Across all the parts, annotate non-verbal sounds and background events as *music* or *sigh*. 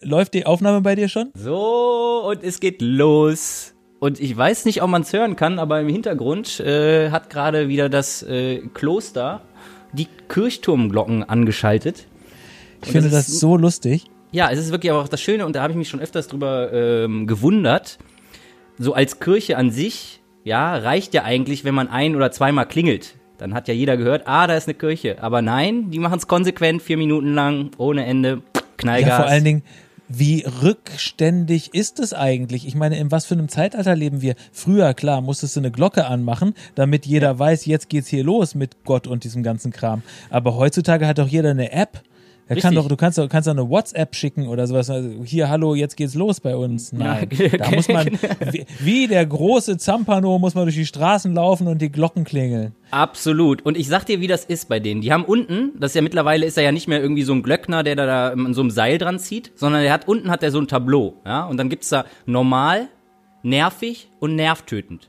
Läuft die Aufnahme bei dir schon? So, und es geht los. Und ich weiß nicht, ob man es hören kann, aber im Hintergrund äh, hat gerade wieder das äh, Kloster die Kirchturmglocken angeschaltet. Ich finde das, das so lustig. Ja, es ist wirklich aber auch das Schöne, und da habe ich mich schon öfters drüber ähm, gewundert. So als Kirche an sich, ja, reicht ja eigentlich, wenn man ein- oder zweimal klingelt. Dann hat ja jeder gehört, ah, da ist eine Kirche. Aber nein, die machen es konsequent, vier Minuten lang, ohne Ende, Knallgas. Ja, vor allen Dingen, wie rückständig ist es eigentlich? Ich meine, in was für einem Zeitalter leben wir? Früher, klar, musstest du eine Glocke anmachen, damit jeder weiß, jetzt geht's hier los mit Gott und diesem ganzen Kram. Aber heutzutage hat doch jeder eine App. Er kann doch, du kannst doch, kannst doch eine WhatsApp schicken oder sowas. Also hier, hallo, jetzt geht's los bei uns. Nein, ja, da muss man, wie, wie, der große Zampano, muss man durch die Straßen laufen und die Glocken klingeln. Absolut. Und ich sag dir, wie das ist bei denen. Die haben unten, das ist ja mittlerweile ist er ja nicht mehr irgendwie so ein Glöckner, der da, da an so einem Seil dran zieht, sondern der hat unten hat er so ein Tableau, ja. Und dann gibt's da normal, nervig und nervtötend.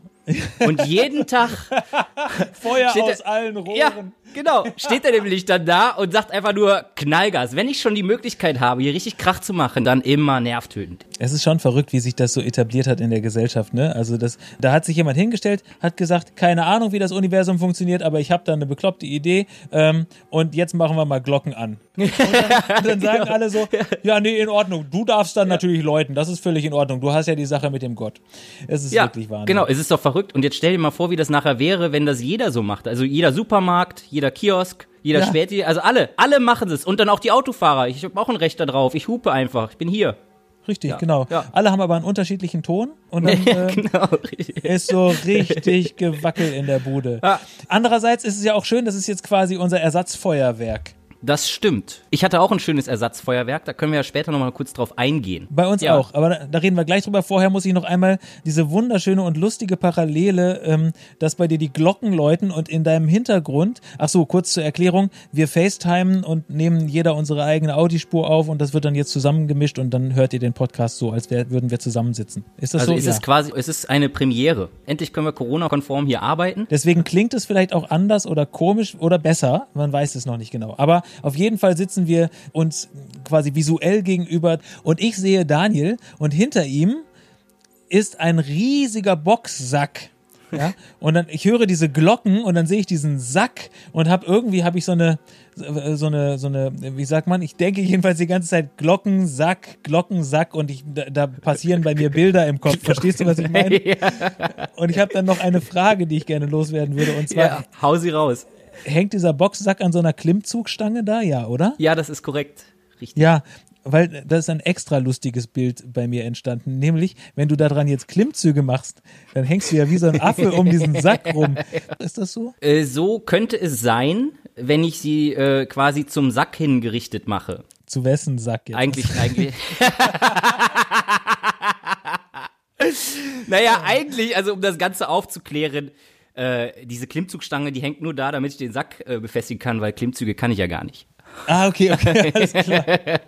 Und jeden Tag *laughs* Feuer aus er, allen Rohren. Ja, genau. Steht er nämlich dann da und sagt einfach nur Knallgas. Wenn ich schon die Möglichkeit habe, hier richtig Krach zu machen, dann immer nervtötend. Es ist schon verrückt, wie sich das so etabliert hat in der Gesellschaft. Ne? Also das, da hat sich jemand hingestellt, hat gesagt, keine Ahnung, wie das Universum funktioniert, aber ich habe da eine bekloppte Idee ähm, und jetzt machen wir mal Glocken an. Und dann, und *laughs* dann sagen alle so, ja, nee, in Ordnung. Du darfst dann natürlich läuten. Das ist völlig in Ordnung. Du hast ja die Sache mit dem Gott. Es ist wirklich wahr. Genau, es ist doch verrückt. Und jetzt stell dir mal vor, wie das nachher wäre, wenn das jeder so macht. Also jeder Supermarkt, jeder Kiosk, jeder ja. Späti, also alle, alle machen es. Und dann auch die Autofahrer. Ich habe auch ein Recht darauf. Ich hupe einfach. Ich bin hier. Richtig, ja. genau. Ja. Alle haben aber einen unterschiedlichen Ton und dann *laughs* ja, äh, genau, ist so richtig *laughs* Gewackel in der Bude. Andererseits ist es ja auch schön, das ist jetzt quasi unser Ersatzfeuerwerk. Das stimmt. Ich hatte auch ein schönes Ersatzfeuerwerk, da können wir ja später nochmal kurz drauf eingehen. Bei uns ja. auch, aber da, da, reden wir gleich drüber. Vorher muss ich noch einmal diese wunderschöne und lustige Parallele, ähm, dass bei dir die Glocken läuten und in deinem Hintergrund, ach so, kurz zur Erklärung, wir FaceTimen und nehmen jeder unsere eigene Audiospur auf und das wird dann jetzt zusammengemischt und dann hört ihr den Podcast so, als wär, würden wir zusammensitzen. Ist das also so? Ist ja. es quasi, es ist eine Premiere. Endlich können wir Corona-konform hier arbeiten. Deswegen klingt es vielleicht auch anders oder komisch oder besser, man weiß es noch nicht genau. Aber auf jeden Fall sitzen wir uns quasi visuell gegenüber und ich sehe Daniel und hinter ihm ist ein riesiger Boxsack. Ja, *laughs* und dann ich höre diese Glocken und dann sehe ich diesen Sack und habe irgendwie habe ich so eine so eine so eine wie sagt man, ich denke jedenfalls die ganze Zeit Glockensack, Glockensack und ich da, da passieren bei mir Bilder im Kopf. Verstehst du, was ich *laughs* meine? Und ich habe dann noch eine Frage, die ich gerne loswerden würde und zwar ja, hau sie raus hängt dieser Boxsack an so einer Klimmzugstange da, ja, oder? Ja, das ist korrekt. Richtig. Ja, weil da ist ein extra lustiges Bild bei mir entstanden. Nämlich, wenn du daran jetzt Klimmzüge machst, dann hängst du ja wie so ein Affe um diesen Sack rum. Ist das so? Äh, so könnte es sein, wenn ich sie äh, quasi zum Sack hingerichtet mache. Zu wessen Sack jetzt? Eigentlich, *laughs* eigentlich. *laughs* naja, eigentlich, also um das Ganze aufzuklären, äh, diese Klimmzugstange, die hängt nur da, damit ich den Sack äh, befestigen kann, weil Klimmzüge kann ich ja gar nicht. Ah, okay, okay, *laughs* alles klar. *laughs*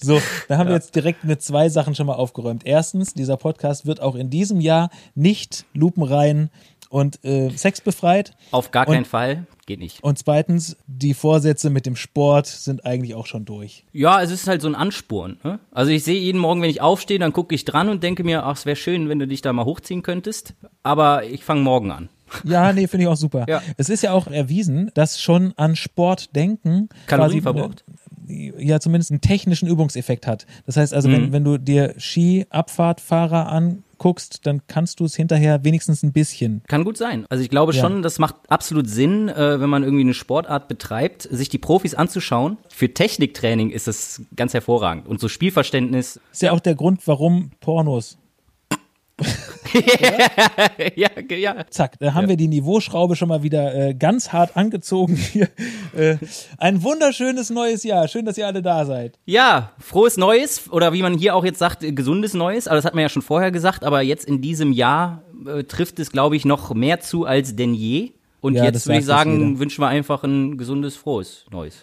So, da haben ja. wir jetzt direkt mit zwei Sachen schon mal aufgeräumt. Erstens, dieser Podcast wird auch in diesem Jahr nicht lupenrein und äh, sexbefreit. Auf gar keinen Fall. Geht nicht. Und zweitens, die Vorsätze mit dem Sport sind eigentlich auch schon durch. Ja, es ist halt so ein Ansporn. Ne? Also ich sehe jeden Morgen, wenn ich aufstehe, dann gucke ich dran und denke mir, ach, es wäre schön, wenn du dich da mal hochziehen könntest. Aber ich fange morgen an. Ja, nee, finde ich auch super. Ja. Es ist ja auch erwiesen, dass schon an Sport denken Kalorien verbraucht. Ja, zumindest einen technischen Übungseffekt hat. Das heißt also, mhm. wenn, wenn du dir Ski-Abfahrtfahrer anguckst, dann kannst du es hinterher wenigstens ein bisschen. Kann gut sein. Also ich glaube ja. schon, das macht absolut Sinn, äh, wenn man irgendwie eine Sportart betreibt, sich die Profis anzuschauen. Für Techniktraining ist das ganz hervorragend. Und so Spielverständnis. Ist ja auch der Grund, warum Pornos ja, *laughs* ja. Zack, da haben ja. wir die Niveauschraube schon mal wieder äh, ganz hart angezogen hier. Äh, ein wunderschönes neues Jahr. Schön, dass ihr alle da seid. Ja, frohes Neues oder wie man hier auch jetzt sagt, gesundes Neues. Aber das hat man ja schon vorher gesagt. Aber jetzt in diesem Jahr äh, trifft es, glaube ich, noch mehr zu als denn je. Und ja, jetzt würde ich sagen, wünschen wir einfach ein gesundes, frohes Neues.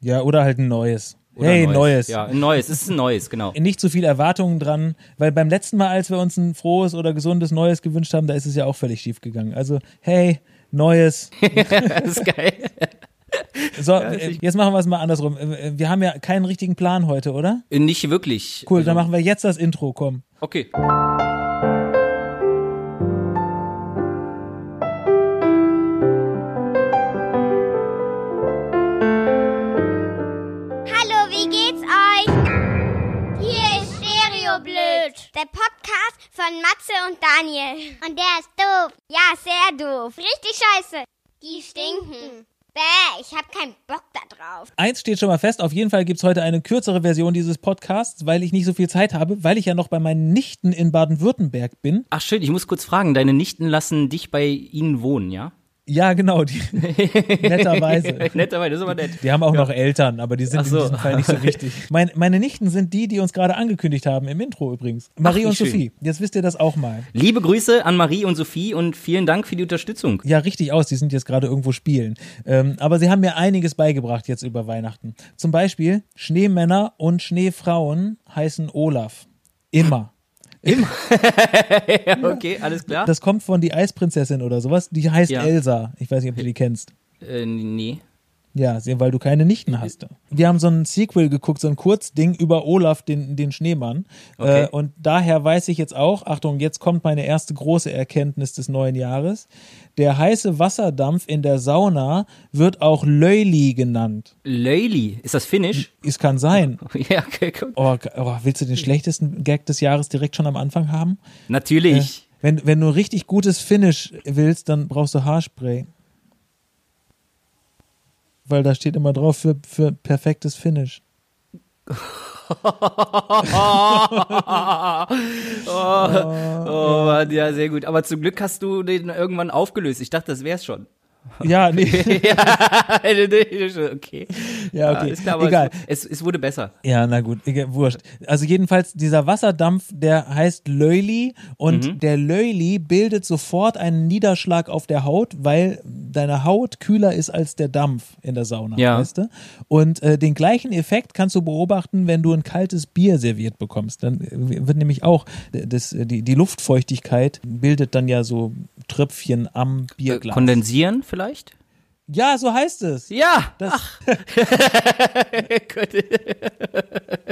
Ja, oder halt ein neues. Oder hey, neues. neues. Ja, ein neues. Es ist ein neues, genau. Nicht zu viel Erwartungen dran, weil beim letzten Mal, als wir uns ein frohes oder gesundes Neues gewünscht haben, da ist es ja auch völlig schief gegangen. Also, hey, neues. *laughs* das ist geil. So, jetzt machen wir es mal andersrum. Wir haben ja keinen richtigen Plan heute, oder? Nicht wirklich. Cool, Also, dann machen wir jetzt das Intro, komm. Okay. Der Podcast von Matze und Daniel. Und der ist doof. Ja, sehr doof. Richtig scheiße. Die stinken. Bäh, ich hab keinen Bock da drauf. Eins steht schon mal fest, auf jeden Fall gibt's heute eine kürzere Version dieses Podcasts, weil ich nicht so viel Zeit habe, weil ich ja noch bei meinen Nichten in Baden-Württemberg bin. Ach schön, ich muss kurz fragen, deine Nichten lassen dich bei ihnen wohnen, ja? Ja, genau, die, *laughs* netterweise. Netterweise, das ist aber nett. Die haben auch noch Eltern, aber die sind Ach so. in diesem Fall nicht so *laughs* wichtig. Mein, meine Nichten sind die, die uns gerade angekündigt haben im Intro übrigens. Marie wie und schön. Sophie. Jetzt wisst ihr das auch mal. Liebe Grüße an Marie und Sophie und vielen Dank für die Unterstützung. Ja, richtig aus. Die sind jetzt gerade irgendwo spielen. Ähm, aber sie haben mir einiges beigebracht jetzt über Weihnachten. Zum Beispiel Schneemänner und Schneefrauen heißen Olaf. Immer. *laughs* Ja, okay, alles klar. Das kommt von die Eisprinzessin oder sowas. Die heißt Ja. Elsa. Ich weiß nicht, ob du die kennst. Äh, nee. Ja, weil du keine Nichten hast. Wir haben so ein Sequel geguckt, so ein Kurzding über Olaf, den, den Schneemann. Okay. Äh, und daher weiß ich jetzt auch, Achtung, jetzt kommt meine erste große Erkenntnis des neuen Jahres. Der heiße Wasserdampf in der Sauna wird auch Löli genannt. Leyli, ist das Finnisch? Es kann sein. *laughs* ja, okay, gut. Oh, oh, willst du den schlechtesten Gag des Jahres direkt schon am Anfang haben? Natürlich. Wenn, wenn du richtig gutes Finish willst, dann brauchst du Haarspray. Weil da steht immer drauf für, für perfektes Finish. *laughs* *laughs* Oh, Mann, ja, sehr gut. Aber zum Glück hast du den irgendwann aufgelöst. Ich dachte, das wär's schon. *laughs* Ja, nee. *laughs* *laughs* okay. Ja, okay. ist klar, aber Egal. Es, es, wurde besser. Ja, na gut, egal, wurscht. Also jedenfalls, dieser Wasserdampf, der heißt Löli und Mhm. der Löli bildet sofort einen Niederschlag auf der Haut, weil deine Haut kühler ist als der Dampf in der Sauna, Ja. weißt du? Und äh, den gleichen Effekt kannst du beobachten, wenn du ein kaltes Bier serviert bekommst. Dann äh, wird nämlich auch äh, das, äh, die, die Luftfeuchtigkeit bildet dann ja so Tröpfchen am Bierglas. kondensieren vielleicht? Ja, so heißt es. Ja. Das, *laughs* Gut.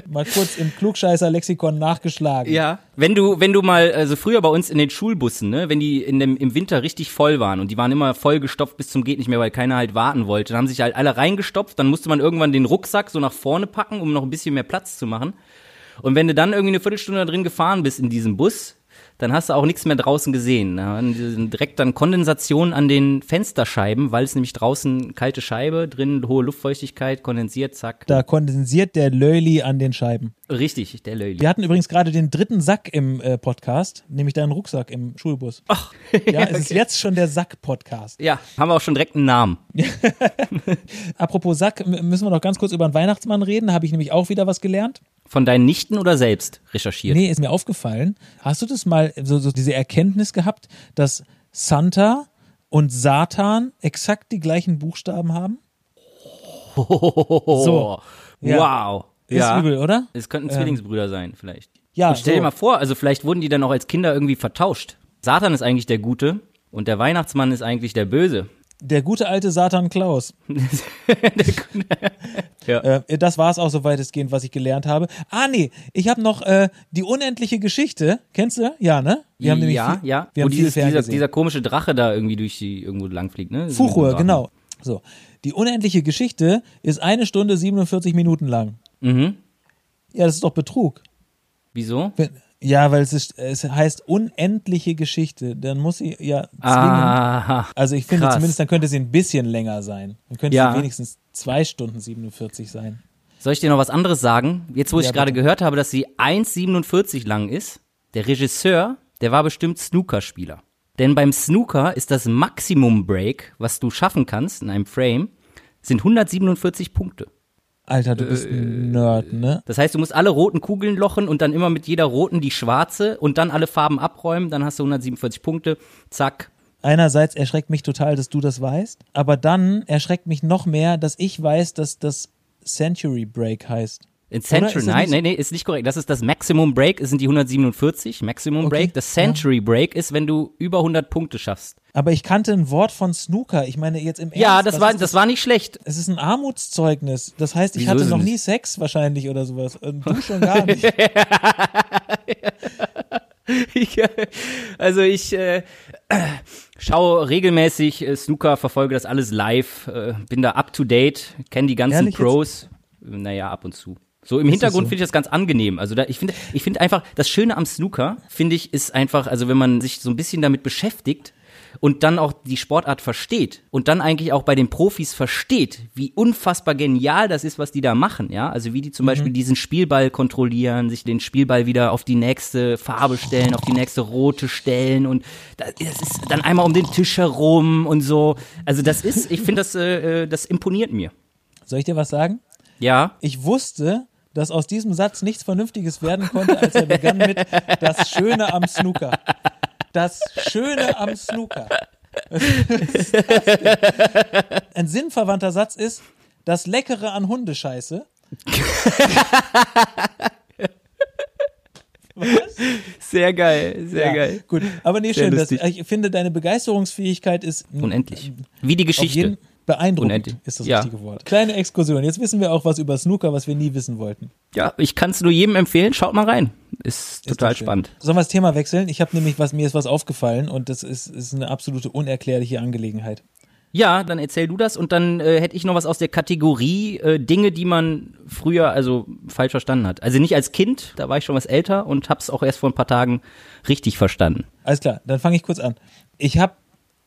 mal kurz im Klugscheißer-Lexikon nachgeschlagen. Ja. Wenn du, wenn du mal, also früher bei uns in den Schulbussen, ne, wenn die in dem, im Winter richtig voll waren und die waren immer vollgestopft bis zum geht nicht mehr, weil keiner halt warten wollte, dann haben sich halt alle reingestopft, dann musste man irgendwann den Rucksack so nach vorne packen, um noch ein bisschen mehr Platz zu machen. Und wenn du dann irgendwie eine Viertelstunde da drin gefahren bist in diesem Bus, dann hast du auch nichts mehr draußen gesehen. Diese- direkt dann Kondensation an den Fensterscheiben, weil es nämlich draußen kalte Scheibe, drin hohe Luftfeuchtigkeit, kondensiert, zack. Da kondensiert der Löli an den Scheiben. Richtig, der Löli. Wir hatten übrigens gerade den dritten Sack im äh, Podcast, nämlich deinen Rucksack im Schulbus. Ach, *laughs* ja, es *laughs* ist jetzt schon der Sack-Podcast. Ja, haben wir auch schon direkt einen Namen. *laughs* Apropos Sack, müssen wir noch ganz kurz über den Weihnachtsmann reden. Habe ich nämlich auch wieder was gelernt. Von deinen Nichten oder selbst recherchiert? Nee, ist mir aufgefallen. Hast du das mal, so, so diese Erkenntnis gehabt, dass Santa und Satan exakt die gleichen Buchstaben haben? So. Ja. Wow. Ist ja. übel, oder? Es könnten Zwillingsbrüder sein, vielleicht. Ja, Und stell dir so. mal vor, also vielleicht wurden die dann auch als Kinder irgendwie vertauscht. Satan ist eigentlich der Gute und der Weihnachtsmann ist eigentlich der Böse. Der gute alte Satan Klaus. Ja. *laughs* Äh, das war es auch so weitestgehend, was ich gelernt habe. Ah, nee, ich habe noch äh, die unendliche Geschichte. Kennst du? Ja, ne? Wir haben nämlich ja, viel, ja. Wir Wo haben dieses, dieser, dieser komische Drache da irgendwie durch die irgendwo langfliegt, ne? Fuchur, genau. So. Die unendliche Geschichte ist eine Stunde 47 Minuten lang. Mhm. Ja, das ist doch Betrug. Wieso? Wenn, ja, weil es, ist, es heißt unendliche Geschichte. Dann muss sie ja zwingend. Aha. Also ich finde krass. zumindest, dann könnte sie ein bisschen länger sein. Dann könnte Ja. sie wenigstens zwei Stunden 47 sein. Soll ich dir noch was anderes sagen? Jetzt, wo Ja, ich gerade gehört habe, dass sie 1,47 lang ist, der Regisseur, der war bestimmt Snookerspieler. Denn beim Snooker ist das Maximum Break, was du schaffen kannst in einem Frame, sind 147 Punkte. Alter, du bist ein Nerd, ne? Das heißt, du musst alle roten Kugeln lochen und dann immer mit jeder roten die schwarze und dann alle Farben abräumen, dann hast du 147 Punkte, zack. Einerseits erschreckt mich total, dass du das weißt, aber dann erschreckt mich noch mehr, dass ich weiß, dass das Century Break heißt. In Century, das nein, nee, nee, ist nicht korrekt. Das ist das Maximum Break, es sind die 147, Maximum Okay. Break. Das Century Break ist, wenn du über 100 Punkte schaffst. Aber ich kannte ein Wort von Snooker. Ich meine jetzt im Ernst. Ja, das war, ist das war nicht schlecht. Es ist ein Armutszeugnis. Das heißt, ich Wieso hatte noch nie? Sex wahrscheinlich oder sowas. Und du schon gar nicht. *laughs* Ich, also ich äh, schaue regelmäßig äh, Snooker, verfolge das alles live, äh, bin da up to date, kenne die ganzen Ehrlich jetzt? Pros. Naja, ab und zu. So im Hintergrund so? finde ich das ganz angenehm. Also da, ich finde, ich finde einfach, das Schöne am Snooker, finde ich, ist einfach, also wenn man sich so ein bisschen damit beschäftigt und dann auch die Sportart versteht und dann eigentlich auch bei den Profis versteht, wie unfassbar genial das ist, was die da machen, ja. Also wie die zum Beispiel diesen Spielball kontrollieren, sich den Spielball wieder auf die nächste Farbe stellen, auf die nächste rote stellen und das ist dann einmal um den Tisch herum und so. Also das ist, ich finde das, äh, äh, das imponiert mir. Soll ich dir was sagen? Ja. Ich wusste, dass aus diesem Satz nichts Vernünftiges werden konnte, als er begann mit das Schöne am Snooker. Das Schöne am Snooker. *laughs* Ein sinnverwandter Satz ist das Leckere an Hundescheiße. *laughs* Was? Sehr geil, sehr Ja, geil. Gut, aber nee, Sehr schön. Das, ich finde, deine Begeisterungsfähigkeit ist Unendlich. Wie die Geschichte. Beeindruckend, Unendlich. ist das Ja. richtige Wort. Kleine Exkursion. Jetzt wissen wir auch was über Snooker, was wir nie wissen wollten. Ja, ich kann es nur jedem empfehlen. Schaut mal rein. Ist Ist total spannend. Sollen wir das Thema wechseln? Ich habe nämlich was, mir ist was aufgefallen und das ist, ist eine absolute unerklärliche Angelegenheit. Ja, dann erzähl du das und dann äh, hätte ich noch was aus der Kategorie äh, Dinge, die man früher also falsch verstanden hat. Also nicht als Kind, da war ich schon was älter und hab's auch erst vor ein paar Tagen richtig verstanden. Alles klar, dann fange ich kurz an. Ich habe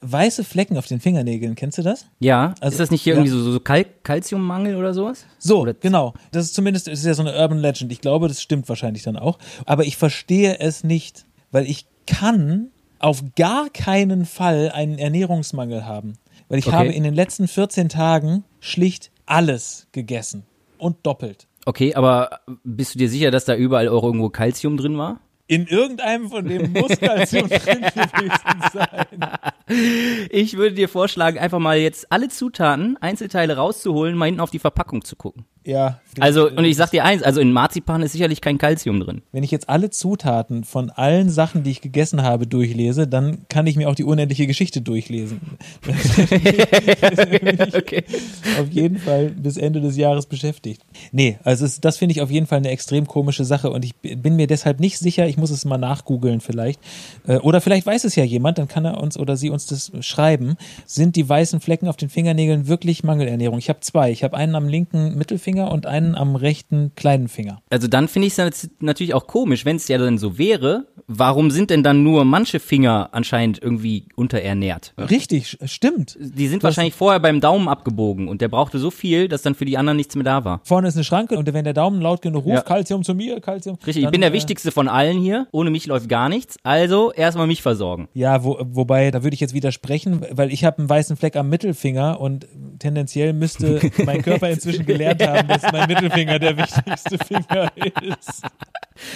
weiße Flecken auf den Fingernägeln, kennst du das? Ja, Also, ist das nicht hier ja. irgendwie so, so Kal Kalziummangel oder sowas? So, Oder- genau. Das ist zumindest, das ist ja so eine Urban Legend. Ich glaube, das stimmt wahrscheinlich dann auch. Aber ich verstehe es nicht, weil ich kann auf gar keinen Fall einen Ernährungsmangel haben. Weil ich Okay. habe in den letzten 14 Tagen schlicht alles gegessen. Und doppelt. Okay, aber bist du dir sicher, dass da überall auch irgendwo Kalzium drin war? In irgendeinem von dem muss Kalzium drin gewesen sein. Ich würde dir vorschlagen, einfach mal jetzt alle Zutaten, Einzelteile rauszuholen, mal hinten auf die Verpackung zu gucken. Ja. Also, und ich sag dir eins, also in Marzipan ist sicherlich kein Kalzium drin. Wenn ich jetzt alle Zutaten von allen Sachen, die ich gegessen habe, durchlese, dann kann ich mir auch die unendliche Geschichte durchlesen. *laughs* *laughs* Okay. auf jeden Fall bis Ende des Jahres beschäftigt. Nee, also es, das finde ich auf jeden Fall eine extrem komische Sache und ich bin mir deshalb nicht sicher, ich muss es mal nachgoogeln vielleicht. Äh, Oder vielleicht weiß es ja jemand, dann kann er uns oder sie uns das schreiben. Sind die weißen Flecken auf den Fingernägeln wirklich Mangelernährung? Ich habe zwei. Ich habe einen am linken Mittelfinger und einen am rechten kleinen Finger. Also dann finde ich es natürlich auch komisch, wenn es ja dann so wäre, warum sind denn dann nur manche Finger anscheinend irgendwie unterernährt? Richtig, stimmt. Die sind Du hast- wahrscheinlich vorher beim Daumen abgebogen und der brauchte so viel, dass dann für die anderen nichts mehr da war. Vorne ist eine Schranke und wenn der Daumen laut genug ruft, Ja. Calcium zu mir, Calcium. Richtig, ich bin der äh, wichtigste von allen hier. Ohne mich läuft gar nichts. Also erstmal mich versorgen. Ja, wo, wobei, da würde ich jetzt widersprechen, weil ich habe einen weißen Fleck am Mittelfinger und tendenziell müsste *laughs* mein Körper inzwischen gelernt haben, dass mein Mittelfinger der wichtigste Finger ist.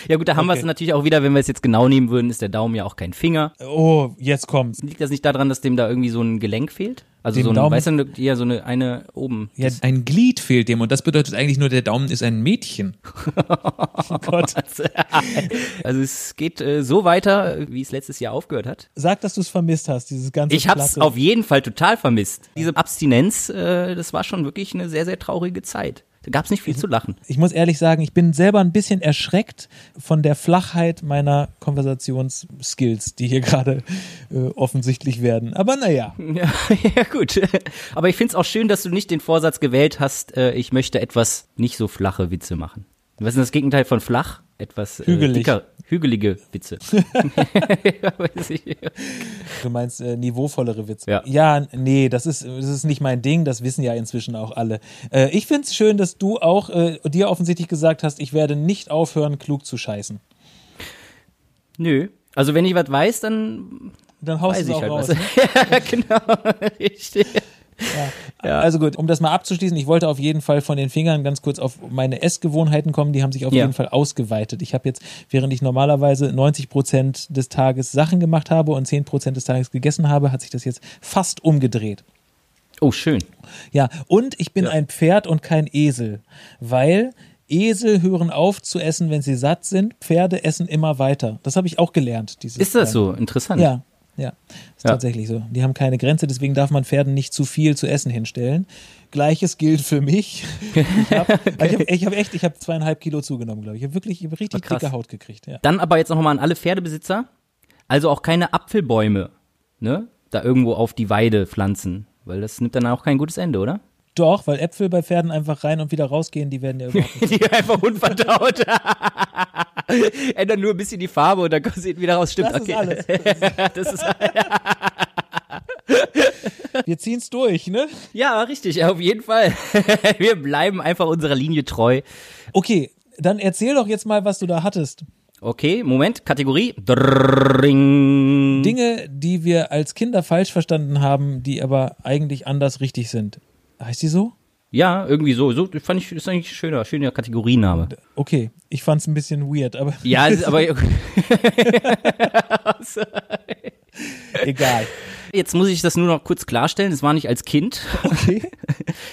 Ja gut, da haben wir es Okay. natürlich auch wieder, wenn wir es jetzt genau nehmen würden, ist der Daumen ja auch kein Finger. Oh, jetzt kommt's. Liegt das nicht daran, dass dem da irgendwie so ein Gelenk fehlt? Also Dem so ein, Daumen- weißt du, ja, so eine, eine oben. Ja, Ein Glied fehlt dem und das bedeutet eigentlich nur, der Daumen ist ein Mädchen. *laughs* oh Gott. *laughs* Also es geht äh, so weiter, wie es letztes Jahr aufgehört hat. Sag, dass du es vermisst hast, dieses ganze Ich hab's Platte. auf jeden Fall total vermisst. Diese Abstinenz, äh, das war schon wirklich eine sehr, sehr traurige Zeit. Da gab's nicht viel zu lachen. Ich muss ehrlich sagen, ich bin selber ein bisschen erschreckt von der Flachheit meiner Konversationsskills, die hier gerade äh, offensichtlich werden. Aber naja. *laughs* Ja, ja gut. Aber ich find's auch schön, dass du nicht den Vorsatz gewählt hast, äh, ich möchte etwas nicht so flache Witze machen. Was ist denn das Gegenteil von flach? Etwas äh, Hügelig. dicker, hügelige Witze. *laughs* *laughs* Du meinst äh, niveauvollere Witze. Ja. ja, nee, das ist, das ist nicht mein Ding, das wissen ja inzwischen auch alle. Äh, ich find's schön, dass du auch äh, dir offensichtlich gesagt hast, ich werde nicht aufhören, klug zu scheißen. Nö. Also wenn ich was weiß, dann Dann haust weiß du es ich auch halt raus. was. Ne? *laughs* ja, genau. *laughs* Richtig. Also gut, um das mal abzuschließen, ich wollte auf jeden Fall von den Fingern ganz kurz auf meine Essgewohnheiten kommen, die haben sich auf Ja. jeden Fall ausgeweitet. Ich habe jetzt, während ich normalerweise 90 Prozent des Tages Sachen gemacht habe und 10 Prozent des Tages gegessen habe, hat sich das jetzt fast umgedreht. Oh, schön. Ja, und ich bin ein Pferd und kein Esel, weil Esel hören auf zu essen, wenn sie satt sind. Pferde essen immer weiter. Das habe ich auch gelernt. Dieses Ist das so? Interessant. Ja, ja. Ist Ja. tatsächlich so. Die haben keine Grenze, deswegen darf man Pferden nicht zu viel zu essen hinstellen. Gleiches gilt für mich. Ich *laughs* habe ich hab, hab echt, ich habe zweieinhalb Kilo zugenommen, glaube ich. Ich habe wirklich ich hab richtig dicke Haut gekriegt. Ja. Dann aber jetzt noch mal an alle Pferdebesitzer. Also auch keine Apfelbäume, ne? Da irgendwo auf die Weide pflanzen. Weil das nimmt dann auch kein gutes Ende, oder? Doch, weil Äpfel bei Pferden einfach rein und wieder rausgehen, die werden ja überhaupt *laughs* nicht. Die einfach unverdaut. *laughs* *laughs* Ändern nur ein bisschen die Farbe und dann sieht wieder raus. Stimmt, Das okay. *laughs* ist alles. Das ist, Wir ziehen's durch, ne? ja, richtig, auf jeden Fall. *laughs* Wir bleiben einfach unserer Linie treu. Okay, dann erzähl doch jetzt mal, was du da hattest. Okay, Moment, Kategorie. Drrring. Dinge, die wir als Kinder falsch verstanden haben, die aber eigentlich anders richtig sind. Heißt die so? Ja, irgendwie so. So fand ich, ist eigentlich ein schöner, schöner Kategoriename. Okay, ich fand's ein bisschen weird, aber Ja, es aber *laughs* *laughs* egal. jetzt muss ich das nur noch kurz klarstellen. Das war nicht als Kind. Okay. *laughs*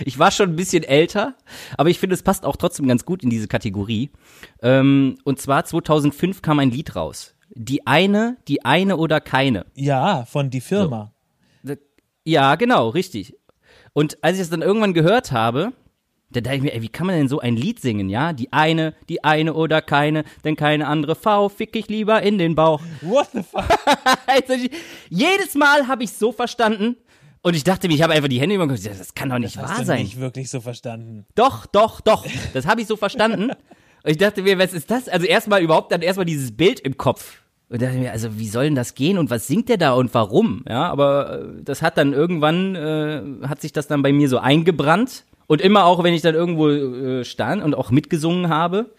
Ich war schon ein bisschen älter, aber ich finde, es passt auch trotzdem ganz gut in diese Kategorie. Ähm, und zwar 2005 kam ein Lied raus. Die eine, die eine oder keine. Ja, von die Firma. Ja, genau, richtig. Und als ich es dann irgendwann gehört habe, da dachte ich mir, ey, wie kann man denn so ein Lied singen, ja? Die eine, die eine oder keine, denn keine andere V, fick ich lieber in den Bauch. What the fuck? *laughs* Also, ich- jedes Mal habe ich so verstanden und ich dachte mir, ich habe einfach die Hände über das kann doch nicht Hast wahr du sein. nicht wirklich so verstanden. Doch, doch, doch. Das habe ich so verstanden. Und ich dachte mir, was ist das? Also erstmal überhaupt dann erstmal dieses Bild im Kopf. Und dachte mir, also wie soll denn das gehen und was singt der da und warum? Ja, aber äh, das hat dann irgendwann, äh, hat sich das dann bei mir so eingebrannt. Und immer auch, wenn ich dann irgendwo äh, stand und auch mitgesungen habe,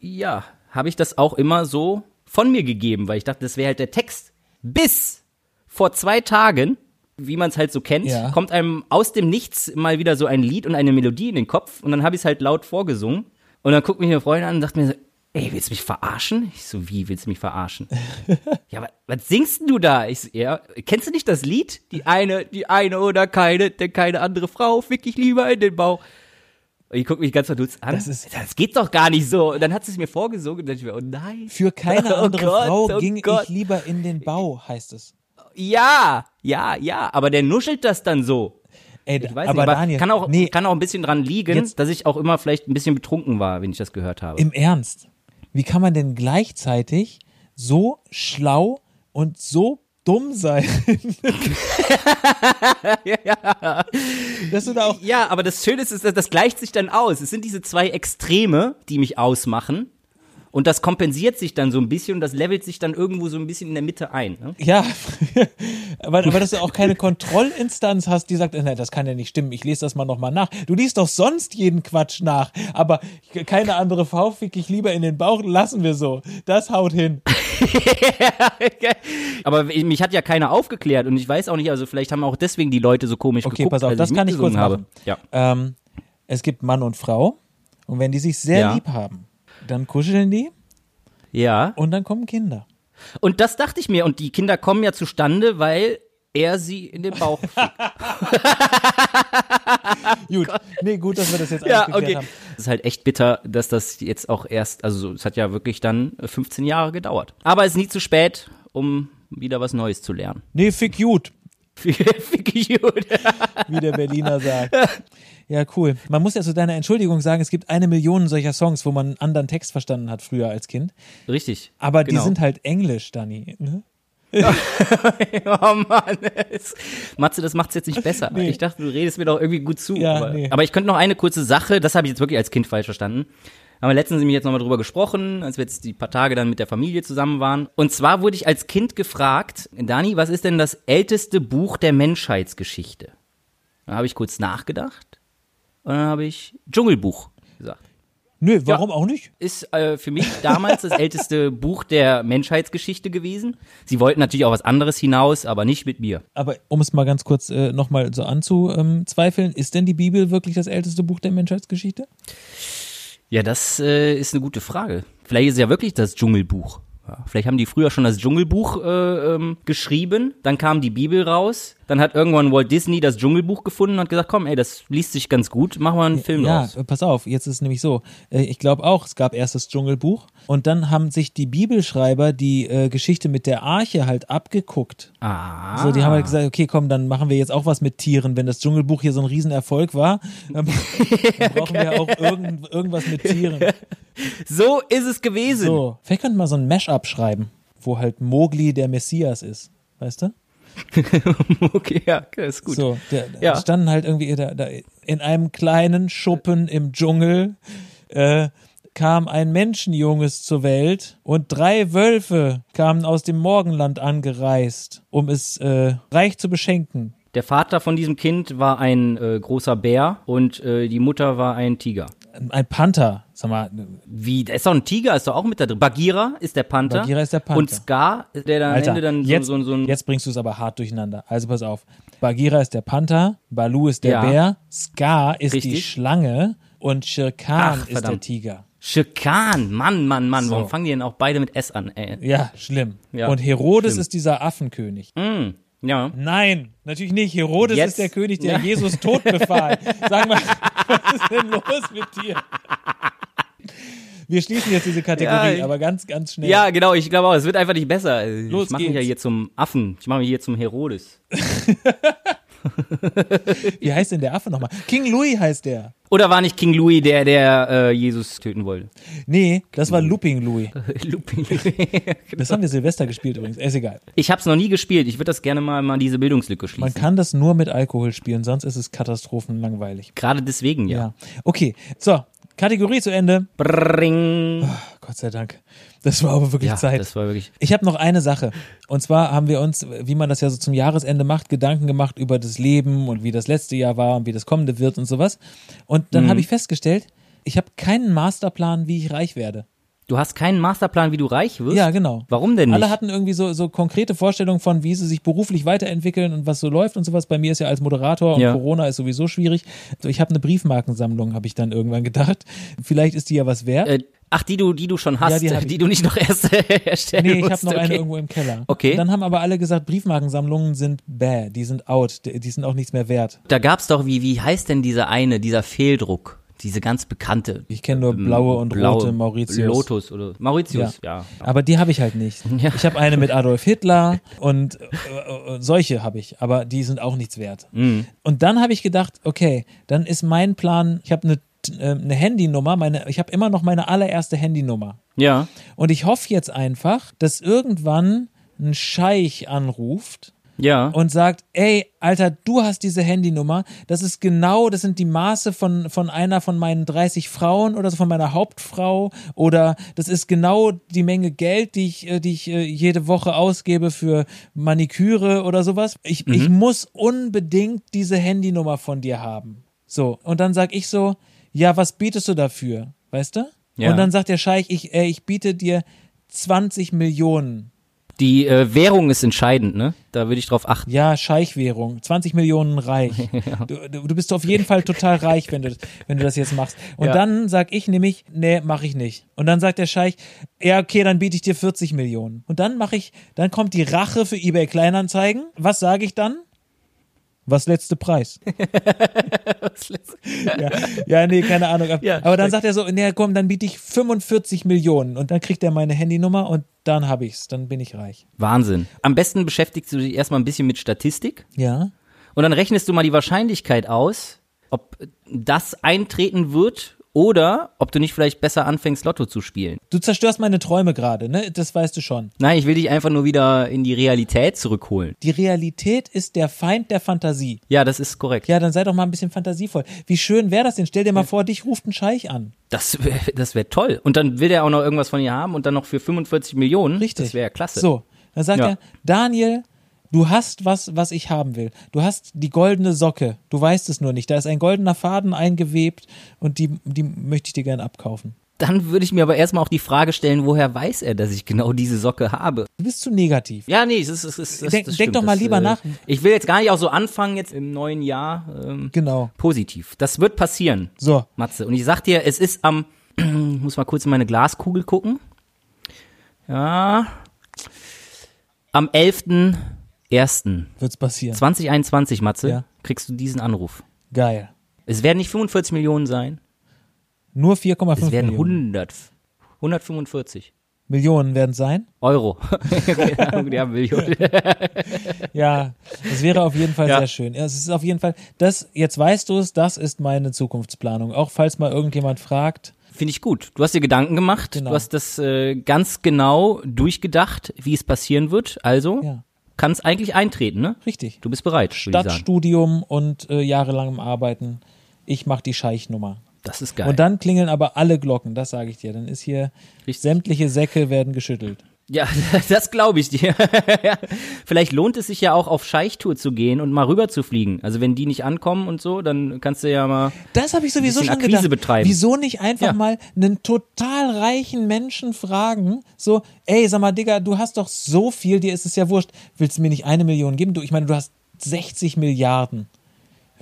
ja, habe ich das auch immer so von mir gegeben, weil ich dachte, das wäre halt der Text. Bis vor zwei Tagen, wie man es halt so kennt, Ja. kommt einem aus dem Nichts mal wieder so ein Lied und eine Melodie in den Kopf und dann habe ich es halt laut vorgesungen. Und dann guckt mich eine Freundin an und sagt mir so, ey, willst du mich verarschen? Ich so, wie willst du mich verarschen? *laughs* ja, aber was singst denn du da? Ich so, ja, kennst du nicht das Lied? Die eine, die eine oder keine, denn keine andere Frau fick ich lieber in den Bauch. Und ich guck mich ganz verdutzt an. Das ist- das geht doch gar nicht so. Und dann hat sie es mir vorgesungen und dann dachte ich mir, oh nein. Für keine *laughs* Oh andere Gott, Frau oh ging Gott. ich lieber in den Bau, heißt es. Ja, ja, ja, aber der nuschelt das dann so. Ey, Ich weiß aber nicht, aber Daniel, kann auch, nee, kann auch ein bisschen dran liegen, Jetzt- dass ich auch immer vielleicht ein bisschen betrunken war, wenn ich das gehört habe. im Ernst. Wie kann man denn gleichzeitig so schlau und so dumm sein? Dass du da auch ja, aber das Schöne ist, das gleicht sich dann aus. Es sind diese zwei Extreme, die mich ausmachen. Und das kompensiert sich dann so ein bisschen und das levelt sich dann irgendwo so ein bisschen in der Mitte ein. Ne? Ja, *laughs* aber, aber dass du auch keine Kontrollinstanz hast, die sagt, nein, das kann ja nicht stimmen, ich lese das mal nochmal nach. Du liest doch sonst jeden Quatsch nach, aber keine andere Frau fick ich lieber in den Bauch, lassen wir so. Das haut hin. *laughs* Aber mich hat ja keiner aufgeklärt und ich weiß auch nicht, also vielleicht haben auch deswegen die Leute so komisch Okay, geguckt, pass auf, das kann ich kurz habe. machen. Ja. Ähm, es gibt Mann und Frau und wenn die sich sehr Ja. lieb haben, dann kuscheln die ja. und dann kommen Kinder. Und das dachte ich mir. Und die Kinder kommen ja zustande, weil er sie in den Bauch *laughs* fickt. Gut, nee, gut, dass wir das jetzt ja, okay. haben. Es ist halt echt bitter, dass das jetzt auch erst, also es hat ja wirklich dann 15 Jahre gedauert. Aber es ist nie zu spät, um wieder was Neues zu lernen. Nee, fick gut, *laughs* Fick gut. wie der Berliner sagt. *laughs* Ja, cool. Man muss ja zu deiner Entschuldigung sagen, es gibt eine Million solcher Songs, wo man einen anderen Text verstanden hat früher als Kind. Richtig. Aber Genau. die sind halt Englisch, Dani. Ne? *laughs* Oh Mann. Es, Matze, das macht's jetzt nicht besser. Nee. Ich dachte, du redest mir doch irgendwie gut zu. Ja, aber, nee. aber ich könnte noch eine kurze Sache, das habe ich jetzt wirklich als Kind falsch verstanden. Haben wir letztens nämlich jetzt nochmal drüber gesprochen, als wir jetzt die paar Tage dann mit der Familie zusammen waren. Und zwar wurde ich als Kind gefragt, Dani, was ist denn das älteste Buch der Menschheitsgeschichte? Da habe ich kurz nachgedacht und dann habe ich Dschungelbuch gesagt. Nö, warum auch nicht? Ist äh, für mich damals das *laughs* älteste Buch der Menschheitsgeschichte gewesen. Sie wollten natürlich auch was anderes hinaus, aber nicht mit mir. Aber um es mal ganz kurz äh, nochmal so anzuzweifeln, ist denn die Bibel wirklich das älteste Buch der Menschheitsgeschichte? Ja, das äh, ist eine gute Frage. Vielleicht ist es ja wirklich das Dschungelbuch. Ja, vielleicht haben die früher schon das Dschungelbuch äh, ähm, geschrieben, dann kam die Bibel raus, Dann hat irgendwann Walt Disney das Dschungelbuch gefunden und hat gesagt, komm, ey, das liest sich ganz gut, machen wir einen Film ja, draus. äh, pass auf, jetzt ist es nämlich so. Äh, Ich glaube auch, es gab erst das Dschungelbuch und dann haben sich die Bibelschreiber die äh, Geschichte mit der Arche halt abgeguckt. Ah. So, die haben halt gesagt, okay, komm, dann machen wir jetzt auch was mit Tieren. Wenn das Dschungelbuch hier so ein Riesenerfolg war, *laughs* dann, brauchen wir auch irgend, irgendwas mit Tieren. *laughs* So ist es gewesen. So, vielleicht könnten wir so ein Mash-up schreiben, wo halt Mowgli der Messias ist. Weißt du? *laughs* Okay, ja, ist gut. So, der, Ja. da standen halt irgendwie da, da in einem kleinen Schuppen im Dschungel äh, kam ein Menschenjunges zur Welt und drei Wölfe kamen aus dem Morgenland angereist, um es äh, reich zu beschenken. Der Vater von diesem Kind war ein äh, großer Bär und äh, die Mutter war ein Tiger. Ein Panther, sag mal, Wie, da ist doch ein Tiger, ist doch auch mit da drin. Bagheera ist der Panther. Bagheera ist der Panther. Und Scar, der dann am Alter, Ende dann jetzt, so, so, so ein. jetzt bringst du es aber hart durcheinander. Also pass auf. Bagheera ist der Panther, Balu ist der Ja. Bär, Scar ist die Richtig. Schlange und Shere Khan Ach, ist der. Tiger. Schikan, Mann, Mann, Mann, So. warum fangen die denn auch beide mit S an, ey? Ja, schlimm. Ja, und Herodes schlimm. ist dieser Affenkönig. Mm, ja. Nein, natürlich nicht. Herodes Jetzt- ist der König, der Ja. Jesus tot befahl. *laughs* Sag mal, was ist denn los mit dir? Wir schließen jetzt diese Kategorie, Ja, aber ganz, ganz schnell. Ja, genau, ich glaube auch, es wird einfach nicht besser. Los ich mache mich ja hier zum Affen. Ich mache mich hier zum Herodes. *laughs* Wie heißt denn der Affe nochmal? King Louis heißt der. Oder war nicht King Louis der, der äh, Jesus töten wollte? Nee, das war Looping Louis. *laughs* Looping. Das haben wir Silvester gespielt übrigens. Ist egal. ich habe es noch nie gespielt. Ich würde das gerne mal, mal diese Bildungslücke Man schließen. kann das nur mit Alkohol spielen, sonst ist es katastrophenlangweilig. Gerade deswegen, ja. Ja. Okay, so. Kategorie zu Ende. Bring. Gott sei Dank. Das war aber wirklich Ja, Zeit. das war wirklich. Ich habe noch eine Sache. Und zwar haben wir uns, wie man das ja so zum Jahresende macht, Gedanken gemacht über das Leben und wie das letzte Jahr war und wie das kommende wird und sowas. Und Mhm. dann habe ich festgestellt, ich habe keinen Masterplan, wie ich reich werde. Du hast keinen Masterplan, wie du reich wirst? Ja, genau. Warum denn nicht? Alle hatten irgendwie so, so konkrete Vorstellungen von, wie sie sich beruflich weiterentwickeln und was so läuft und sowas. Bei mir ist ja als Moderator und Ja. Corona ist sowieso schwierig. Also ich habe eine Briefmarkensammlung, habe ich dann irgendwann gedacht. Vielleicht ist die ja was wert. äh, ach, die du, die du schon hast, Ja, die *laughs* die, du nicht noch erst erstellen Nee, ich habe noch okay. eine irgendwo im Keller. Okay. Und dann haben aber alle gesagt, Briefmarkensammlungen sind bäh, die sind out, die, die sind auch nichts mehr wert. Da gab's doch, wie, wie heißt denn dieser eine, dieser Fehldruck? Diese ganz bekannte. Ich kenne nur blaue und Blaue rote Mauritius. Lotus oder Mauritius, ja. Aber die habe ich halt nicht. *laughs* Ja. Ich habe eine mit Adolf Hitler und äh, äh, solche habe ich, aber die sind auch nichts wert. Mhm. Und dann habe ich gedacht, okay, dann ist mein Plan, ich habe eine äh, eine Handynummer, meine, ich habe immer noch meine allererste Handynummer. Ja. Und ich hoffe jetzt einfach, dass irgendwann ein Scheich anruft Ja. und sagt, ey, Alter, du hast diese Handynummer, das ist genau, das sind die Maße von, von einer von meinen 30 Frauen oder so von meiner Hauptfrau oder das ist genau die Menge Geld, die ich, äh, die ich äh, jede Woche ausgebe für Maniküre oder sowas. Ich, ich muss unbedingt diese Handynummer von dir haben. So, und dann sag ich so, ja, was bietest du dafür? Weißt du? Ja. Und dann sagt der Scheich, ich, äh, ich biete dir 20 Millionen. Die äh, Währung ist entscheidend, ne? Da würde ich drauf achten. Ja, Scheichwährung, 20 Millionen reich. *laughs* Du, du, du bist auf jeden Fall total reich, wenn du, das- wenn du das jetzt machst. Und Ja. dann sag ich nämlich, nee, mache ich nicht. Und dann sagt der Scheich, ja, okay, dann biete ich dir 40 Millionen. Und dann mache ich, dann kommt die Rache für eBay Kleinanzeigen. Was sage ich dann? Was letzte Preis? *laughs* *laughs* ja, ja, nee, keine Ahnung. Ja, Aber dann sagt er so, nee, komm, dann biete ich 45 Millionen. Und dann kriegt er meine Handynummer und dann habe ich's. Dann bin ich reich. Wahnsinn. Am besten beschäftigst du dich erstmal ein bisschen mit Statistik Ja. und dann rechnest du mal die Wahrscheinlichkeit aus, ob das eintreten wird oder ob du nicht vielleicht besser anfängst, Lotto zu spielen. Du zerstörst meine Träume gerade, ne? Das weißt du schon. Nein, ich will dich einfach nur wieder in die Realität zurückholen. Die Realität ist der Feind der Fantasie. Ja, das ist korrekt. Ja, dann sei doch mal ein bisschen fantasievoll. Wie schön wäre das denn? Stell dir mal vor, dich ruft ein Scheich an. Das wäre das wär toll. Und dann will der auch noch irgendwas von dir haben und dann noch für 45 Millionen. Richtig. Das wäre ja klasse. So, dann sagt Ja. er, Daniel, du hast was, was ich haben will. Du hast die goldene Socke. Du weißt es nur nicht. Da ist ein goldener Faden eingewebt und die, die möchte ich dir gern abkaufen. Dann würde ich mir aber erstmal auch die Frage stellen, woher weiß er, dass ich genau diese Socke habe? Du bist zu negativ. Ja, nee, es ist, es ist, das, Denk- das denk doch mal das, lieber äh, nach. Ich will jetzt gar nicht auch so anfangen jetzt im neuen Jahr ähm, Genau. positiv. Das wird passieren, So, Matze. Und ich sag dir, es ist am, ich *clears throat* muss mal kurz in meine Glaskugel gucken. Ja. Am 11. Wird's passieren. 2021, Matze, Ja. kriegst du diesen Anruf. Geil. Es werden nicht 45 Millionen sein, Nur 4,5 es werden Millionen. 100, 145 Millionen werden sein. Euro. *laughs* Haben Millionen. *laughs* Ja, das wäre auf jeden Fall Ja. sehr schön. Ja, es ist auf jeden Fall, das, jetzt weißt du es, das ist meine Zukunftsplanung. Auch falls mal irgendjemand fragt. Finde ich gut. Du hast dir Gedanken gemacht, Genau. du hast das äh, ganz genau durchgedacht, wie es passieren wird. Also Ja, kann es eigentlich eintreten, ne? richtig. Du bist bereit. Stadtstudium und äh, jahrelangem Arbeiten. Ich mache die Scheichnummer. Das ist geil. Und dann klingeln aber alle Glocken, das sage ich dir. Dann ist hier, Richtig. sämtliche Säcke werden geschüttelt. Ja, *laughs* das glaube ich dir. *laughs* Vielleicht lohnt es sich ja auch auf Scheichtour zu gehen und mal rüber zu fliegen. Also wenn die nicht ankommen und so, dann kannst du ja mal. Das habe ich sowieso schon Akquise gedacht. betreiben. Wieso nicht einfach Ja. mal einen total reichen Menschen fragen, so, ey, sag mal, Digga, du hast doch so viel, dir ist es ja wurscht. Willst du mir nicht eine Million geben? Du, ich meine, du hast 60 Milliarden.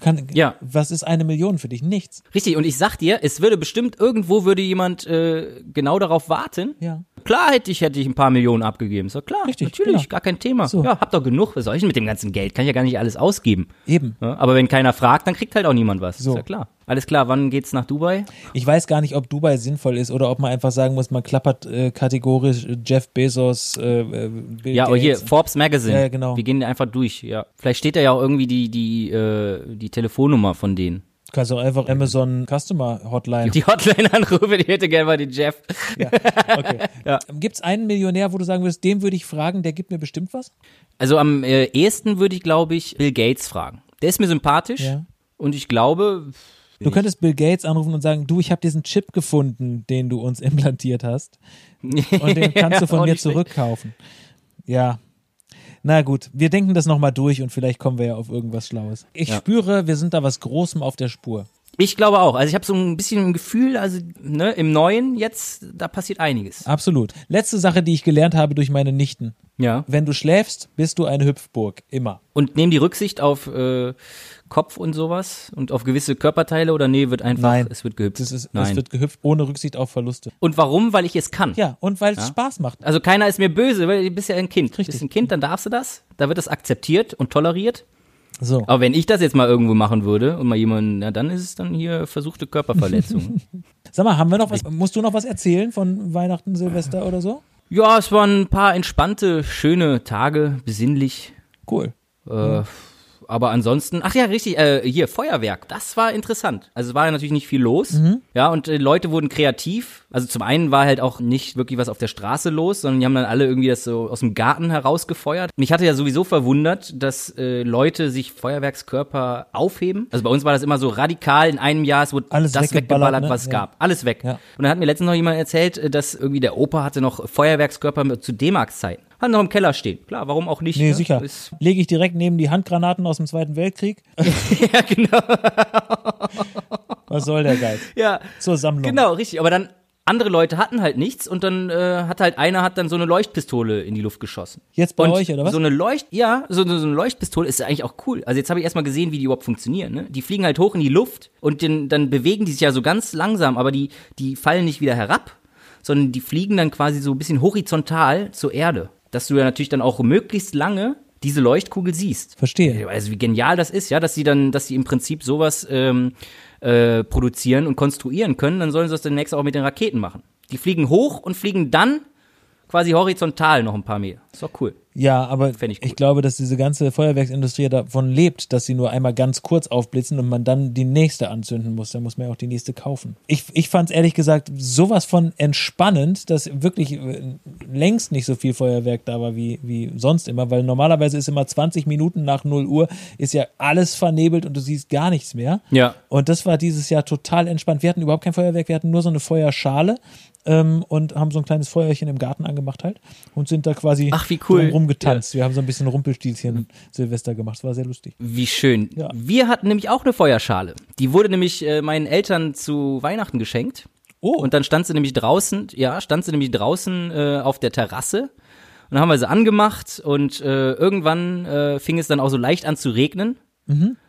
Kann, Ja. Was ist eine Million für dich? Nichts. Richtig, und ich sag dir, es würde bestimmt irgendwo würde jemand äh, genau darauf warten. Ja. Klar hätte ich, hätte ich ein paar Millionen abgegeben. Ist doch klar. Richtig, Natürlich, genau. gar kein Thema. So. Ja, hab doch genug. Was soll ich denn mit dem ganzen Geld? Kann ich ja gar nicht alles ausgeben. Eben. Ja, aber wenn keiner fragt, dann kriegt halt auch niemand was. So. Ist ja klar. Alles klar, wann geht's nach Dubai? Ich weiß gar nicht, ob Dubai sinnvoll ist oder ob man einfach sagen muss, man klappert äh, kategorisch äh, Jeff Bezos, äh, äh, Bill Ja, oh hier, Gates. Forbes Magazine. Ja, genau. Wir gehen einfach durch, ja. Vielleicht steht da ja auch irgendwie die, die, äh, die Telefonnummer von denen. Du kannst auch einfach Amazon Customer Hotline. Die Hotline anrufe, die hätte gerne mal den Jeff. Okay. *laughs* Gibt es einen Millionär, wo du sagen würdest, dem würde ich fragen, der gibt mir bestimmt was? Also am äh, ehesten würde ich, glaube ich, Bill Gates fragen. Der ist mir sympathisch Ja. und ich glaube, Du könntest Bill Gates anrufen und sagen, du, ich habe diesen Chip gefunden, den du uns *laughs* implantiert hast. Und den *laughs* kannst du von mir zurückkaufen. Ja. Na gut, wir denken das nochmal durch und vielleicht kommen wir ja auf irgendwas Schlaues. Ich Ja. spüre, wir sind da was Großem auf der Spur. Ich glaube auch. Also ich habe so ein bisschen ein Gefühl, also ne, im Neuen jetzt, da passiert einiges. Absolut. Letzte Sache, die ich gelernt habe durch meine Nichten. Ja. Wenn du schläfst, bist du eine Hüpfburg. Immer. Und nehmen die Rücksicht auf äh, Kopf und sowas und auf gewisse Körperteile oder nee, wird einfach, Nein. es wird gehüpft. Das ist, Nein. es wird gehüpft ohne Rücksicht auf Verluste. und warum? Weil ich es kann. Ja, und weil es Spaß macht. Also keiner ist mir böse, weil du bist ja ein Kind. Du Richtig. bist ein Kind, dann darfst du das. Da wird das akzeptiert und toleriert. So. Aber wenn ich das jetzt mal irgendwo machen würde und mal jemanden, ja, dann ist es dann hier versuchte Körperverletzung. *laughs* Sag mal, haben wir noch was? Musst du noch was erzählen von Weihnachten, Silvester oder so? ja, es waren ein paar entspannte, schöne Tage, besinnlich. Cool. Äh, aber ansonsten, ach ja, richtig, äh, hier, Feuerwerk, das war interessant. Also es war ja natürlich nicht viel los. Ja, und äh, Leute wurden kreativ. Also zum einen war halt auch nicht wirklich was auf der Straße los, sondern die haben dann alle irgendwie das so aus dem Garten herausgefeuert. Mich hatte ja sowieso verwundert, dass äh, Leute sich Feuerwerkskörper aufheben. Also bei uns war das immer so radikal, in einem Jahr, es wurde Alles das weggeballert, ne? was es Ja. gab. Alles weg. Ja. Und dann hat mir letztens noch jemand erzählt, äh, dass irgendwie der Opa hatte noch Feuerwerkskörper zu D-Mark-Zeiten. Hat noch im Keller stehen. Klar, warum auch nicht? Nee, ne? sicher. Ist, Lege ich direkt neben die Handgranaten aus dem Zweiten Weltkrieg. *laughs* ja, genau. *laughs* Was soll der Geiz? Ja, Zur Sammlung. genau, richtig. Aber dann andere Leute hatten halt nichts und dann äh, hat halt einer hat dann so eine Leuchtpistole in die Luft geschossen. Jetzt bei und euch, oder was? So eine Leucht, ja, so, so eine Leuchtpistole ist eigentlich auch cool. Also jetzt habe ich erstmal gesehen, wie die überhaupt funktionieren. Ne? Die fliegen halt hoch in die Luft und den, dann bewegen die sich ja so ganz langsam, aber die, die fallen nicht wieder herab, sondern die fliegen dann quasi so ein bisschen horizontal zur Erde. Dass du ja natürlich dann auch möglichst lange diese Leuchtkugel siehst. Verstehe. Also wie genial das ist, ja, dass sie dann, dass sie im Prinzip sowas ähm, äh, produzieren und konstruieren können, dann sollen sie das demnächst auch mit den Raketen machen. Die fliegen hoch und fliegen dann quasi horizontal noch ein paar Meter. Ist doch cool. Ja, aber ich ich, cool. glaube, dass diese ganze Feuerwerksindustrie davon lebt, dass sie nur einmal ganz kurz aufblitzen und man dann die nächste anzünden muss. Da muss man ja auch die nächste kaufen. Ich, ich fand es ehrlich gesagt sowas von entspannend, dass wirklich äh, längst nicht so viel Feuerwerk da war wie, wie sonst immer, weil normalerweise ist immer 20 Minuten nach 0 Uhr ist ja alles vernebelt und du siehst gar nichts mehr. Ja. Und das war dieses Jahr total entspannt. Wir hatten überhaupt kein Feuerwerk, wir hatten nur so eine Feuerschale ähm, und haben so ein kleines Feuerchen im Garten angemacht halt und sind da quasi Ach, wie cool. rumgetanzt. Wir haben so ein bisschen Rumpelstilzchen Silvester gemacht. Das war sehr lustig. Wie schön. Ja. Wir hatten nämlich auch eine Feuerschale. Die wurde nämlich äh, meinen Eltern zu Weihnachten geschenkt. Oh, Und dann stand sie nämlich draußen, ja, stand sie nämlich draußen äh, auf der Terrasse. Und dann haben wir sie angemacht und äh, irgendwann äh, fing es dann auch so leicht an zu regnen.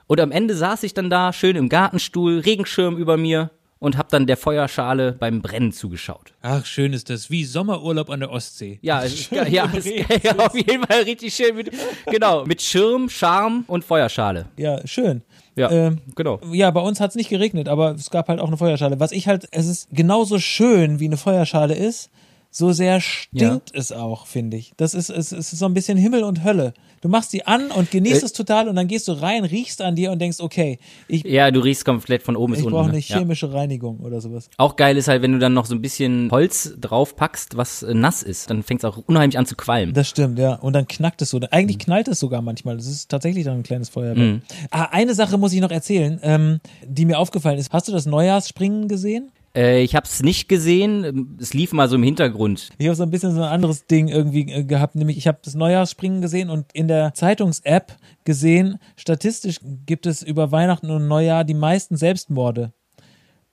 Und am Ende saß ich dann da schön im Gartenstuhl, Regenschirm über mir und habe dann der Feuerschale beim Brennen zugeschaut. Ach, schön ist das. Wie Sommerurlaub an der Ostsee. Ja, ist, ja, *laughs* ist ja, auf jeden Fall richtig schön. Mit, genau, mit Schirm, Charme und Feuerschale. Ja, schön. Ja, Ähm, genau. Ja, bei uns hat es nicht geregnet, aber es gab halt auch eine Feuerschale. Was ich halt, es ist genauso schön, wie eine Feuerschale ist, so sehr stinkt es auch, finde ich. Das ist, es, es ist so ein bisschen Himmel und Hölle. Du machst die an und genießt Äh. es total und dann gehst du rein, riechst an dir und denkst, okay, ich, Ja, du riechst komplett von oben bis ich unten. brauche ne? eine ja. chemische Reinigung oder sowas. Auch geil ist halt, wenn du dann noch so ein bisschen Holz draufpackst, was äh, nass ist. Dann fängt es auch unheimlich an zu qualmen. Das stimmt, ja. Und dann knackt es so. Eigentlich Mhm. knallt es sogar manchmal. Das ist tatsächlich dann ein kleines Feuerwerk. Ah, eine Sache muss ich noch erzählen, ähm, die mir aufgefallen ist. Hast du das Neujahrsspringen gesehen? Äh, ich habe es nicht gesehen. Es lief mal so im Hintergrund. Ich habe so ein bisschen so ein anderes Ding irgendwie äh, gehabt, nämlich ich habe das Neujahrsspringen gesehen und in der Zeitungs-App gesehen, statistisch gibt es über Weihnachten und Neujahr die meisten Selbstmorde.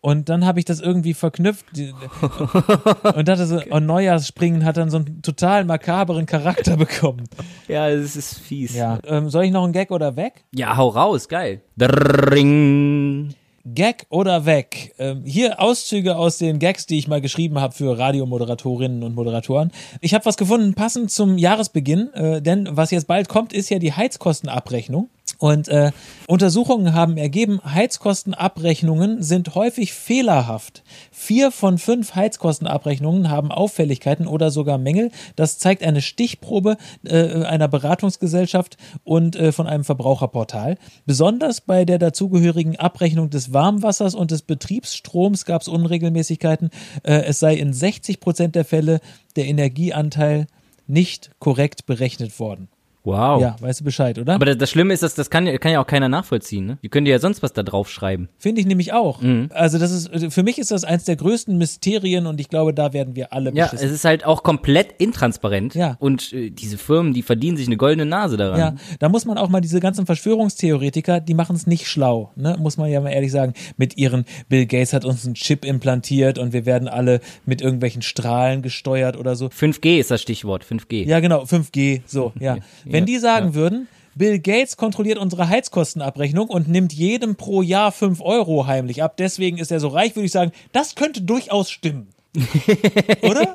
Und dann habe ich das irgendwie verknüpft *laughs* und dachte so, oh, Neujahrsspringen hat dann so einen total makaberen Charakter bekommen. Ja, es ist fies. Ja. Ähm, soll ich noch einen Gag oder weg? Ja, hau raus, geil. Dring. Gag oder weg. Ähm, hier Auszüge aus den Gags, die ich mal geschrieben habe für Radiomoderatorinnen und Moderatoren. Ich habe was gefunden, passend zum Jahresbeginn, äh, denn was jetzt bald kommt, ist ja die Heizkostenabrechnung. Und äh, Untersuchungen haben ergeben, Heizkostenabrechnungen sind häufig fehlerhaft. Vier von fünf Heizkostenabrechnungen haben Auffälligkeiten oder sogar Mängel. Das zeigt eine Stichprobe äh, einer Beratungsgesellschaft und äh, von einem Verbraucherportal. Besonders bei der dazugehörigen Abrechnung des Warmwassers und des Betriebsstroms gab es Unregelmäßigkeiten. Äh, es sei in 60 Prozent der Fälle der Energieanteil nicht korrekt berechnet worden. Wow. Ja, weißt du Bescheid, oder? Aber das, das Schlimme ist, dass das kann, ja- kann ja auch keiner nachvollziehen. Ne? Die können dir ja sonst was da drauf schreiben. Finde ich nämlich auch. Mhm. Also das ist, für mich ist das eins der größten Mysterien und ich glaube, da werden wir alle Ja, beschissen. es ist halt auch komplett intransparent. Ja. Und äh, diese Firmen, die verdienen sich eine goldene Nase daran. Ja, da muss man auch mal diese ganzen Verschwörungstheoretiker, die machen es nicht schlau, ne? muss man ja mal ehrlich sagen. Mit ihren Bill Gates hat uns einen Chip implantiert und wir werden alle mit irgendwelchen Strahlen gesteuert oder so. 5G ist das Stichwort, 5G. Ja, genau, 5G, so, *laughs* ja. Wenn die sagen würden, Bill Gates kontrolliert unsere Heizkostenabrechnung und nimmt jedem pro Jahr 5 Euro heimlich ab, deswegen ist er so reich, würde ich sagen, das könnte durchaus stimmen. *laughs* Oder?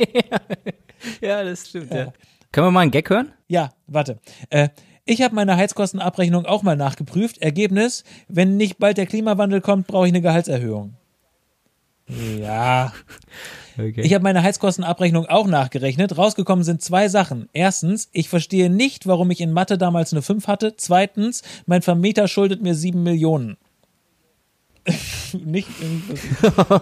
Ja, das stimmt, ja. Können wir mal einen Gag hören? Ja, warte. Äh, ich habe meine Heizkostenabrechnung auch mal nachgeprüft. Ergebnis, wenn nicht bald der Klimawandel kommt, brauche ich eine Gehaltserhöhung. Ja. Okay. Ich habe meine Heizkostenabrechnung auch nachgerechnet. Rausgekommen sind zwei Sachen. Erstens, ich verstehe nicht, warum ich in Mathe damals eine 5 hatte. Zweitens, mein Vermieter schuldet mir 7 Millionen. *laughs* nicht irgendwas.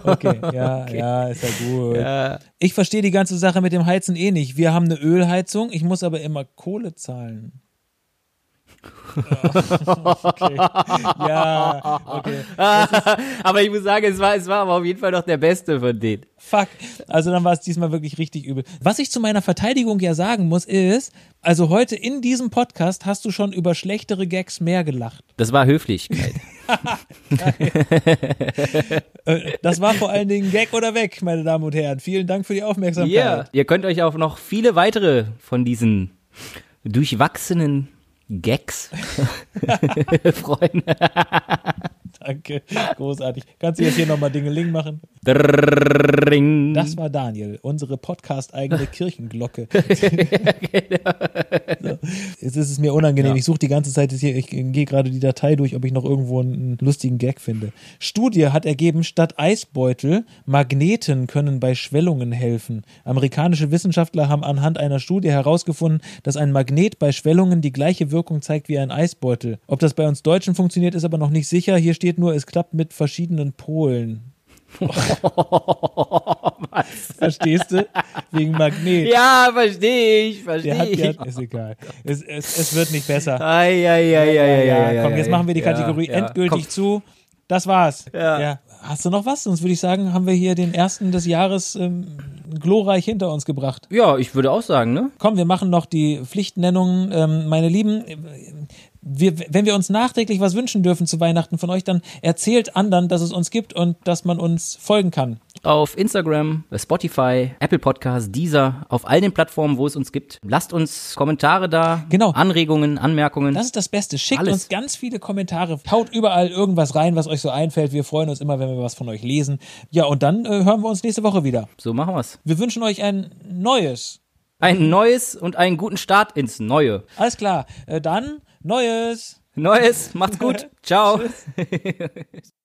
Okay, ja, *laughs* ja, ist ja gut. ja. Ich verstehe die ganze Sache mit dem Heizen eh nicht. Wir haben eine Ölheizung, ich muss aber immer Kohle zahlen. Okay. *laughs* Ja, okay. *laughs* aber ich muss sagen, es war, es war aber auf jeden Fall noch der Beste von denen. Fuck. Also dann war es diesmal wirklich richtig übel. Was ich zu meiner Verteidigung ja sagen muss, ist, also heute in diesem Podcast hast du schon über schlechtere Gags mehr gelacht. Das war Höflichkeit. *laughs* Äh, Das war vor allen Dingen Gag oder weg, meine Damen und Herren. Vielen Dank für die Aufmerksamkeit. Ja. Ihr könnt euch auf noch viele weitere von diesen durchwachsenen Gags *laughs* freuen. *laughs* Danke. Großartig. Kannst du jetzt hier nochmal Dingeling machen? Dring. Das war Daniel, unsere Podcast-eigene Kirchenglocke. *laughs* so. Jetzt ist es mir unangenehm. Ja. Ich suche die ganze Zeit hier, ich gehe gerade die Datei durch, ob ich noch irgendwo einen lustigen Gag finde. Studie hat ergeben, statt Eisbeutel, Magneten können bei Schwellungen helfen. Amerikanische Wissenschaftler haben anhand einer Studie herausgefunden, dass ein Magnet bei Schwellungen die gleiche Wirkung zeigt wie ein Eisbeutel. Ob das bei uns Deutschen funktioniert, ist aber noch nicht sicher. Hier steht nur, es klappt mit verschiedenen Polen. *laughs* Verstehst du? Wegen Magnet. Ja, verstehe ich, verstehe ich. der hat, ist egal. Es, es, es wird nicht besser. Ei, ei, ei, ei, ei, komm, jetzt machen wir die Ja, Kategorie ja. endgültig Komm. zu. Das war's. Ja. Hast du noch was? Sonst würde ich sagen, haben wir hier den ersten des Jahres ähm, glorreich hinter uns gebracht. Ja, ich würde auch sagen, ne? Komm, wir machen noch die Pflichtnennungen. Ähm, meine Lieben, wir, wenn wir uns nachträglich was wünschen dürfen zu Weihnachten von euch, dann erzählt anderen, dass es uns gibt und dass man uns folgen kann. auf Instagram, Spotify, Apple Podcasts, Deezer, auf all den Plattformen, wo es uns gibt. Lasst uns Kommentare da, Genau. Anregungen, Anmerkungen. Das ist das Beste. Schickt Alles. uns ganz viele Kommentare. Haut überall irgendwas rein, was euch so einfällt. Wir freuen uns immer, wenn wir was von euch lesen. Ja, und dann äh, hören wir uns nächste Woche wieder. so machen wir's. Wir wünschen euch ein neues. Ein neues und einen guten Start ins Neue. Alles klar. Äh, dann neues. Neues, macht's gut. *laughs* Ciao. *laughs*